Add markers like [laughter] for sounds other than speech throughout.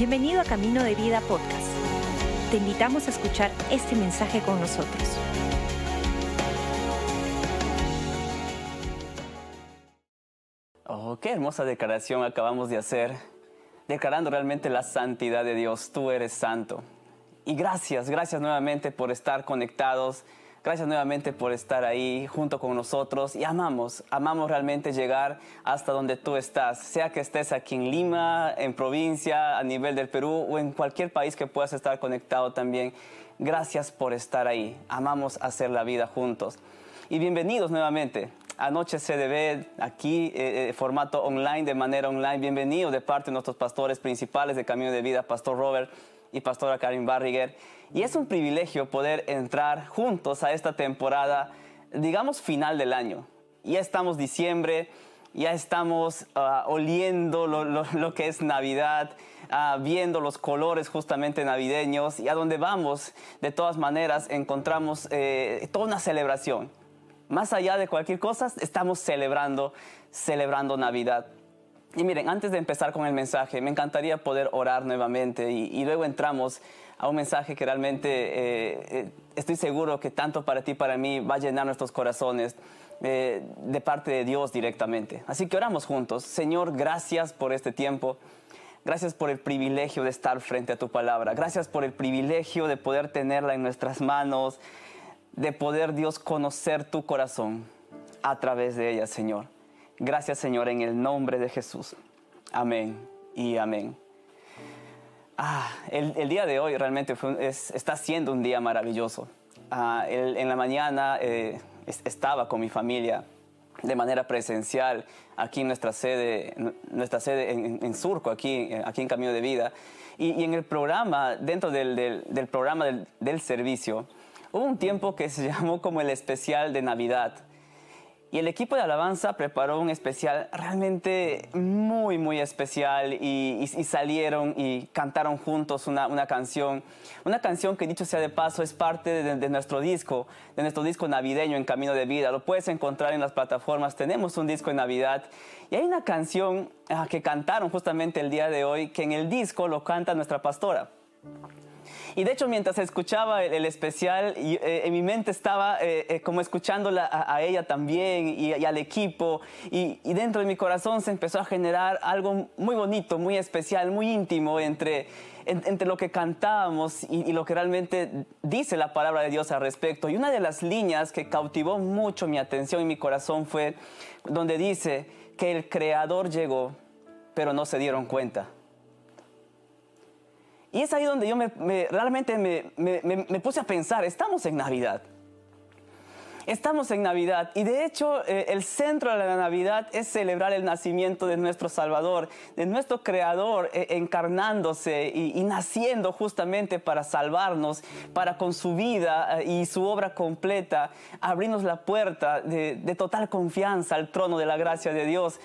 Bienvenido a Camino de Vida Podcast. Te invitamos a escuchar este mensaje con nosotros. Oh, qué hermosa declaración acabamos de hacer, declarando realmente la santidad de Dios. Tú eres santo. Y gracias, gracias nuevamente por estar conectados Gracias nuevamente por estar ahí junto con nosotros y amamos, amamos realmente llegar hasta donde tú estás, sea que estés aquí en Lima, en provincia, a nivel del Perú o en cualquier país que puedas estar conectado también. Gracias por estar ahí, amamos hacer la vida juntos. Y bienvenidos nuevamente. Anoche CDB, aquí, eh, eh, formato online, de manera online. Bienvenidos de parte de nuestros pastores principales de Camino de Vida, Pastor Robert y Pastora Karin Barriger. Y es un privilegio poder entrar juntos a esta temporada, digamos, final del año. Ya estamos diciembre, ya estamos ah, oliendo lo, que es Navidad, ah, viendo los colores justamente navideños y a donde vamos, de todas maneras, encontramos eh, toda una celebración. Más allá de cualquier cosa, estamos celebrando, celebrando Navidad. Y miren, antes de empezar con el mensaje, me encantaría poder orar nuevamente y, luego entramos a un mensaje que realmente eh, eh, estoy seguro que tanto para ti, para mí, va a llenar nuestros corazones eh, de parte de Dios directamente. Así que oramos juntos. Señor, gracias por este tiempo. Gracias por el privilegio de estar frente a tu palabra. Gracias por el privilegio de poder tenerla en nuestras manos, de poder, Dios, conocer tu corazón a través de ella, Señor. Gracias Señor en el nombre de Jesús. Amén y amén. Ah, el, día de hoy realmente está siendo un día maravilloso. Ah, en la mañana eh, estaba con mi familia de manera presencial aquí en nuestra sede, nuestra sede en, Surco, aquí, aquí en Camino de Vida. Y, en el programa, dentro del, programa del, del servicio, hubo un tiempo que se [laughs] llamó como el especial de Navidad. Y el equipo de alabanza preparó un especial realmente muy, muy especial y, salieron y cantaron juntos una, una, canción. Una canción que dicho sea de paso es parte de, nuestro disco, de nuestro disco navideño en Camino de Vida. Lo puedes encontrar en las plataformas. Tenemos un disco de Navidad y hay una canción ah, que cantaron justamente el día de hoy que en el disco lo canta nuestra pastora. Y de hecho, mientras escuchaba el, especial, eh, en mi mente estaba eh, eh, como escuchándola a, ella también y, al equipo. Y, dentro de mi corazón se empezó a generar algo muy bonito, muy especial, muy íntimo entre, entre lo que cantábamos y, lo que realmente dice la palabra de Dios al respecto. Y una de las líneas que cautivó mucho mi atención y mi corazón fue donde dice que el Creador llegó, pero no se dieron cuenta. Y es ahí donde yo me, realmente me, puse a pensar, estamos en Navidad. Estamos en Navidad y de hecho eh, el centro de la Navidad es celebrar el nacimiento de nuestro Salvador, de nuestro Creador eh, encarnándose y, naciendo justamente para salvarnos, para con su vida eh, y su obra completa abrirnos la puerta de, de total confianza al trono de la gracia de Dios.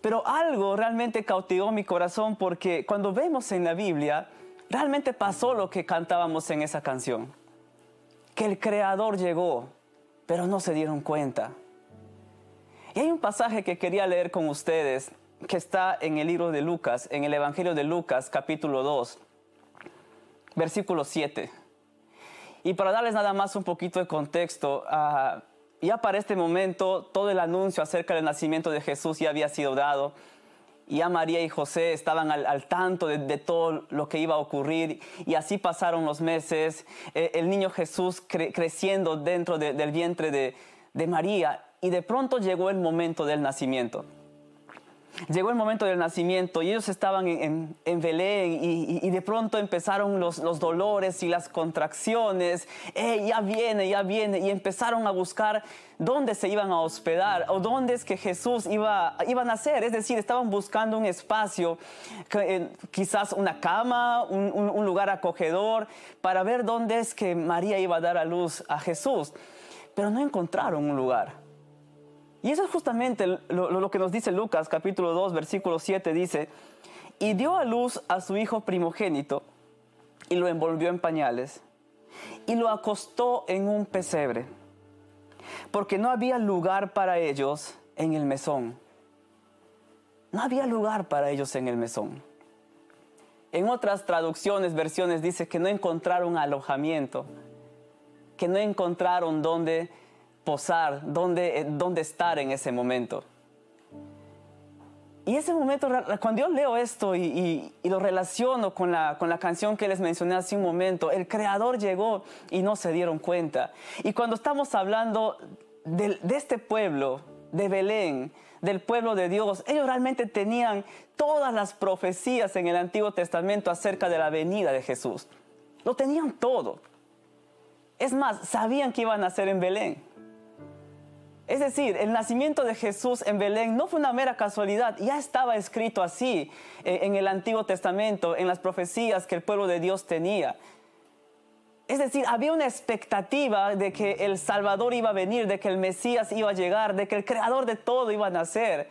Pero algo realmente cautivó mi corazón porque cuando vemos en la Biblia, realmente pasó lo que cantábamos en esa canción. Que el Creador llegó, pero no se dieron cuenta. Y hay un pasaje que quería leer con ustedes que está en el libro de Lucas, en el Evangelio de Lucas capítulo 2, versículo 7. Y para darles nada más un poquito de contexto, ah, ya para este momento todo el anuncio acerca del nacimiento de Jesús ya había sido dado ya María y José estaban al, tanto de, todo lo que iba a ocurrir y así pasaron los meses, eh, el niño Jesús creciendo dentro del vientre de, de María y de pronto llegó el momento del nacimiento. Llegó el momento del nacimiento y ellos estaban en, Belén y, de pronto empezaron los, dolores y las contracciones. Eh, ya viene, ya viene. Y empezaron a buscar dónde se iban a hospedar o dónde es que Jesús iba, iba a nacer. Es decir, estaban buscando un espacio, eh, quizás una cama, un lugar acogedor, para ver dónde es que María iba a dar a luz a Jesús. Pero no encontraron un lugar. Y eso es justamente lo, que nos dice Lucas capítulo 2 versículo 7 dice, y dio a luz a su hijo primogénito y lo envolvió en pañales y lo acostó en un pesebre, porque no había lugar para ellos en el mesón. No había lugar para ellos en el mesón. En otras traducciones, versiones, dice que no encontraron alojamiento, que no encontraron dónde posar, dónde, dónde estar en ese momento. Y ese momento, cuando yo leo esto y, lo relaciono con la, con la, canción que les mencioné hace un momento, el Creador llegó y no se dieron cuenta. Y cuando estamos hablando de, de este pueblo, de Belén, del pueblo de Dios, ellos realmente tenían todas las profecías en el Antiguo Testamento acerca de la venida de Jesús. Lo tenían todo. Es más, sabían que iban a nacer en Belén. Es decir, el nacimiento de Jesús en Belén no fue una mera casualidad, ya estaba escrito así eh, en el Antiguo Testamento, en las profecías que el pueblo de Dios tenía. Es decir, había una expectativa de que el Salvador iba a venir, de que el Mesías iba a llegar, de que el Creador de todo iba a nacer.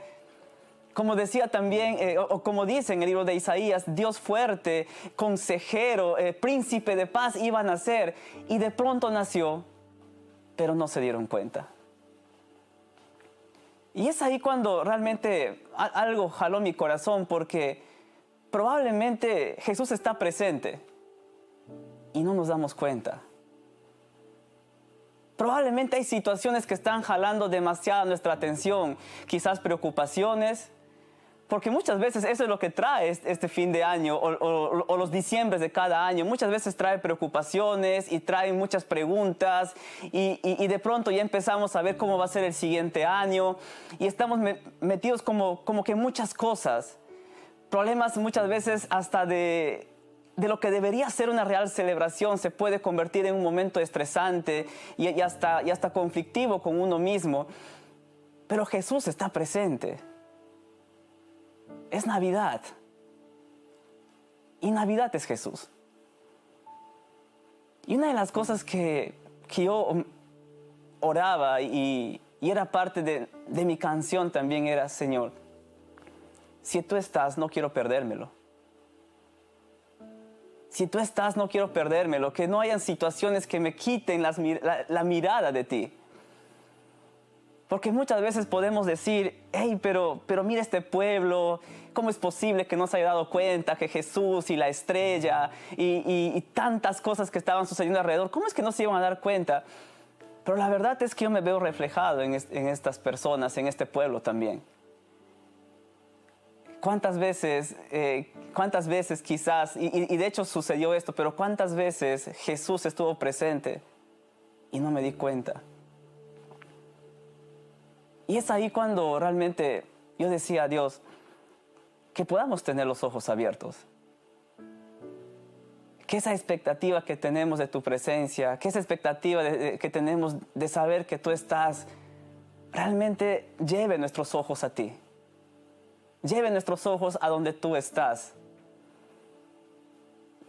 Como decía también, eh, o, como dice en el libro de Isaías, Dios fuerte, consejero, eh, príncipe de paz iba a nacer. Y de pronto nació, pero no se dieron cuenta. Y es ahí cuando realmente algo jaló mi corazón porque probablemente Jesús está presente y no nos damos cuenta. Probablemente hay situaciones que están jalando demasiada nuestra atención, quizás preocupaciones, porque muchas veces eso es lo que trae este fin de año o, los diciembres de cada año. Muchas veces trae preocupaciones y trae muchas preguntas y, de pronto ya empezamos a ver cómo va a ser el siguiente año y estamos metidos como, como que muchas cosas. Problemas muchas veces hasta de, de lo que debería ser una real celebración se puede convertir en un momento estresante y, y, hasta, y hasta conflictivo con uno mismo. Pero Jesús está presente es Navidad. Y Navidad es Jesús. Y una de las cosas que, yo oraba y, era parte de, de mi canción también era, Señor, si tú estás, no quiero perdérmelo. Si tú estás, no quiero perdérmelo. Que no hayan situaciones que me quiten la, la, mirada de ti. Porque muchas veces podemos decir, hey, pero, pero mira este pueblo, ¿cómo es posible que no se haya dado cuenta que Jesús y la estrella y, tantas cosas que estaban sucediendo alrededor, ¿cómo es que no se iban a dar cuenta? Pero la verdad es que yo me veo reflejado en, estas personas, en este pueblo también. ¿Cuántas veces, eh, cuántas veces quizás, y de hecho sucedió esto, pero cuántas veces Jesús estuvo presente y no me di cuenta? Y es ahí cuando realmente yo decía a Dios, que podamos tener los ojos abiertos. Que esa expectativa que tenemos de tu presencia, que esa expectativa que tenemos de saber que tú estás, realmente lleve nuestros ojos a ti. Lleve nuestros ojos a donde tú estás.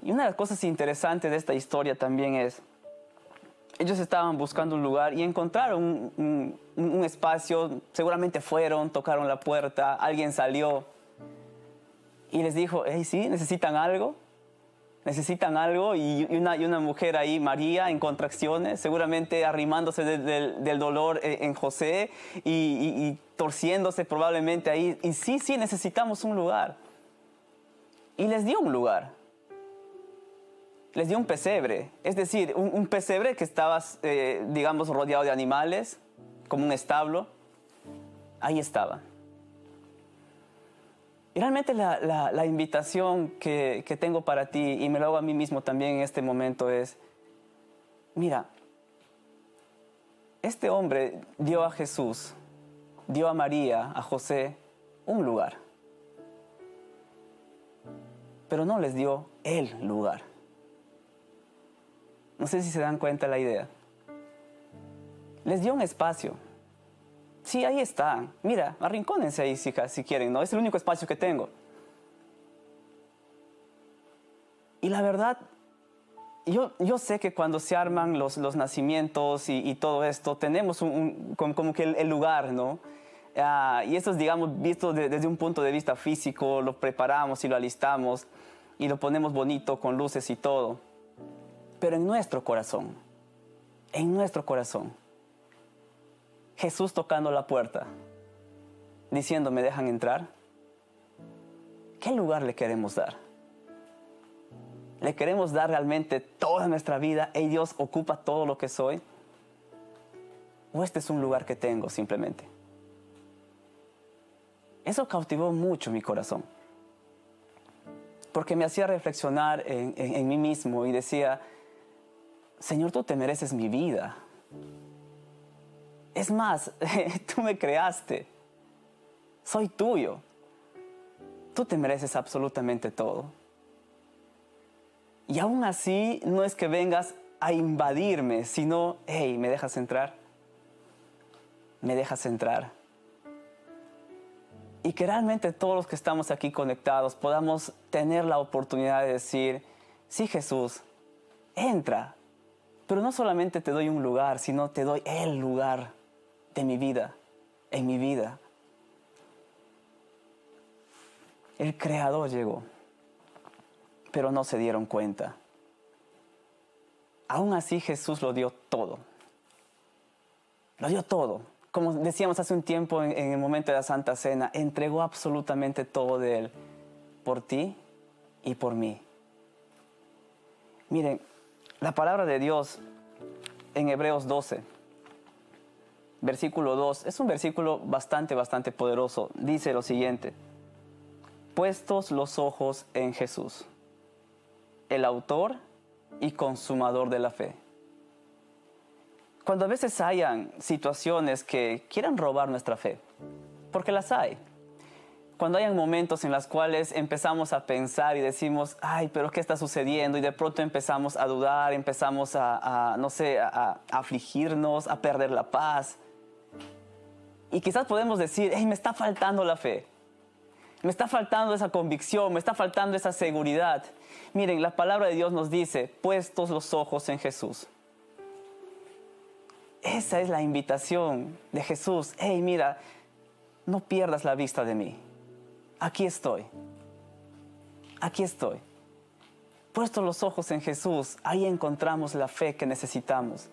Y una de las cosas interesantes de esta historia también es, ellos estaban buscando un lugar y encontraron un, espacio, seguramente fueron, tocaron la puerta, alguien salió y les dijo, hey, sí, necesitan algo, necesitan algo y una, y una mujer ahí, María, en contracciones, seguramente arrimándose del dolor en José y, y, torciéndose probablemente ahí. Y sí, sí, necesitamos un lugar. Y les dio un lugar les dio un pesebre, es decir, un, pesebre que estaba, eh, digamos, rodeado de animales, como un establo. Ahí estaba. Y realmente la, invitación que, que, tengo para ti, y me lo hago a mí mismo también en este momento, es, mira, este hombre dio a Jesús, dio a María, a José, un lugar, pero no les dio el lugar. No sé si se dan cuenta la idea. Les dio un espacio. Sí, ahí está. Mira, arrincónense ahí si, quieren, ¿no? Es el único espacio que tengo. Y la verdad, yo, yo sé que cuando se arman los, los nacimientos y, todo esto, tenemos un, como, que el, lugar, ¿no? Ah, y eso es, digamos, visto desde un punto de vista físico, lo preparamos y lo alistamos y lo ponemos bonito con luces y todo pero en nuestro corazón, en nuestro corazón. Jesús tocando la puerta, diciendo, ¿me dejan entrar? ¿Qué lugar le queremos dar? le queremos dar realmente toda nuestra vida, y Dios ocupa todo lo que soy, o este es un lugar que tengo simplemente. Eso cautivó mucho mi corazón, porque me hacía reflexionar en, en mí mismo y decía, Señor, tú te mereces mi vida. Es más, [laughs] tú me creaste, soy tuyo, tú te mereces absolutamente todo. Y aún así no es que vengas a invadirme, sino, hey, ¿me dejas entrar? ¿Me dejas entrar? Y que realmente todos los que estamos aquí conectados podamos tener la oportunidad de decir, sí Jesús, entra, pero no solamente te doy un lugar, sino te doy el lugar de mi vida, en mi vida. El Creador llegó pero no se dieron cuenta. Aún así Jesús lo dio todo. Lo dio todo. Como decíamos hace un tiempo en, el momento de la Santa Cena, entregó absolutamente todo de Él por ti y por mí. Miren, la palabra de Dios en Hebreos 12, versículo 2, es un versículo bastante, bastante poderoso. Dice lo siguiente, puestos los ojos en Jesús el autor y consumador de la fe. Cuando a veces hayan situaciones que quieran robar nuestra fe, porque las hay. Cuando hayan momentos en los cuales empezamos a pensar y decimos, ay, pero ¿qué está sucediendo? Y de pronto empezamos a dudar, empezamos a, no sé, a, afligirnos, a perder la paz. Y quizás podemos decir, hey, me está faltando la fe. Me está faltando esa convicción, me está faltando esa seguridad. Miren, la palabra de Dios nos dice, puestos los ojos en Jesús. Esa es la invitación de Jesús. Hey, mira, no pierdas la vista de mí. Aquí estoy. Aquí estoy. Puestos los ojos en Jesús, ahí encontramos la fe que necesitamos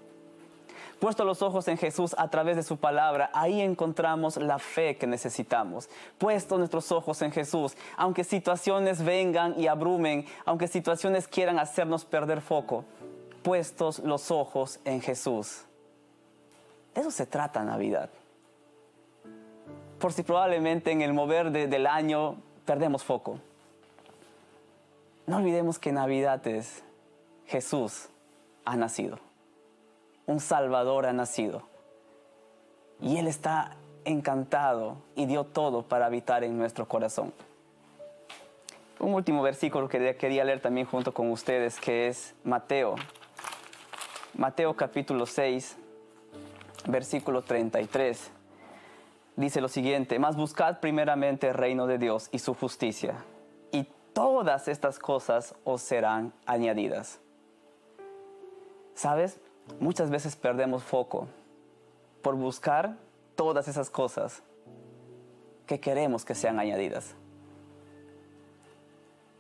puesto los ojos en Jesús a través de su palabra, ahí encontramos la fe que necesitamos. Puesto nuestros ojos en Jesús, aunque situaciones vengan y abrumen, aunque situaciones quieran hacernos perder foco, puestos los ojos en Jesús. De eso se trata Navidad. Por si probablemente en el mover del año perdemos foco. No olvidemos que Navidad es Jesús ha nacido un Salvador ha nacido. Y Él está encantado y dio todo para habitar en nuestro corazón. Un último versículo que quería leer también junto con ustedes, que es Mateo. Mateo capítulo 6, versículo 33. Dice lo siguiente, mas buscad primeramente el reino de Dios y su justicia, y todas estas cosas os serán añadidas. ¿Sabes? muchas veces perdemos foco por buscar todas esas cosas que queremos que sean añadidas.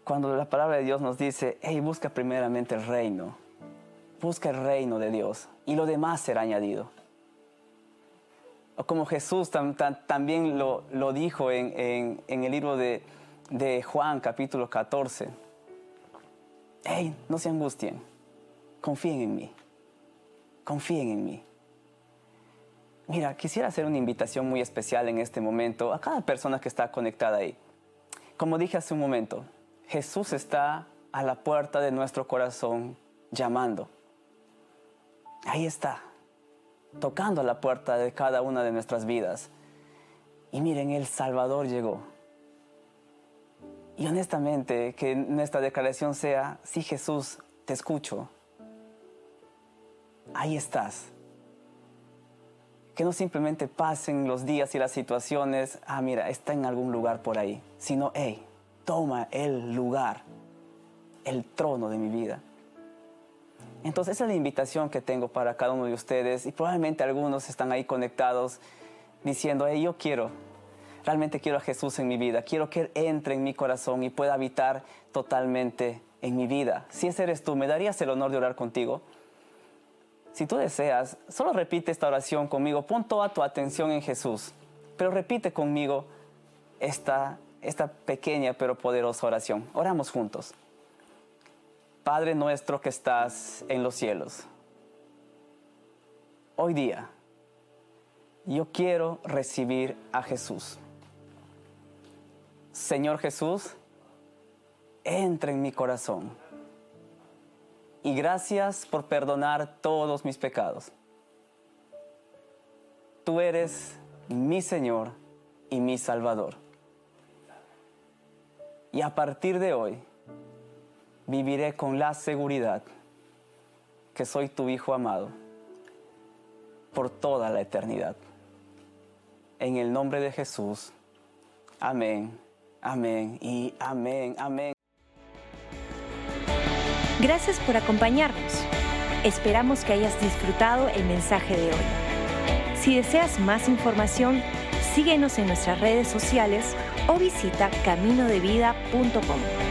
Cuando la palabra de Dios nos dice, hey, busca primeramente el reino, busca el reino de Dios y lo demás será añadido. Como Jesús también lo, dijo en, el libro de, de Juan capítulo 14. Hey, no se angustien, confíen en mí confíen en mí. Mira, quisiera hacer una invitación muy especial en este momento a cada persona que está conectada ahí. Como dije hace un momento, Jesús está a la puerta de nuestro corazón llamando. Ahí está, tocando a la puerta de cada una de nuestras vidas. Y miren, el Salvador llegó. Y honestamente, que nuestra declaración sea, sí Jesús, te escucho, ahí estás. Que no simplemente pasen los días y las situaciones, ah, mira, está en algún lugar por ahí, sino, hey, toma el lugar, el trono de mi vida. Entonces esa es la invitación que tengo para cada uno de ustedes y probablemente algunos están ahí conectados diciendo, hey, yo quiero, realmente quiero a Jesús en mi vida, quiero que Él entre en mi corazón y pueda habitar totalmente en mi vida. Si ese eres tú, ¿me darías el honor de orar contigo? Si tú deseas, solo repite esta oración conmigo, pon toda tu atención en Jesús, pero repite conmigo esta, esta pequeña pero poderosa oración. Oramos juntos. Padre nuestro que estás en los cielos, hoy día yo quiero recibir a Jesús. Señor Jesús, entra en mi corazón. Y gracias por perdonar todos mis pecados. Tú eres mi Señor y mi Salvador. Y a partir de hoy viviré con la seguridad que soy tu Hijo amado por toda la eternidad. En el nombre de Jesús. Amén, amén y amén, amén. Gracias por acompañarnos. Esperamos que hayas disfrutado el mensaje de hoy. Si deseas más información, síguenos en nuestras redes sociales o visita caminodevida.com.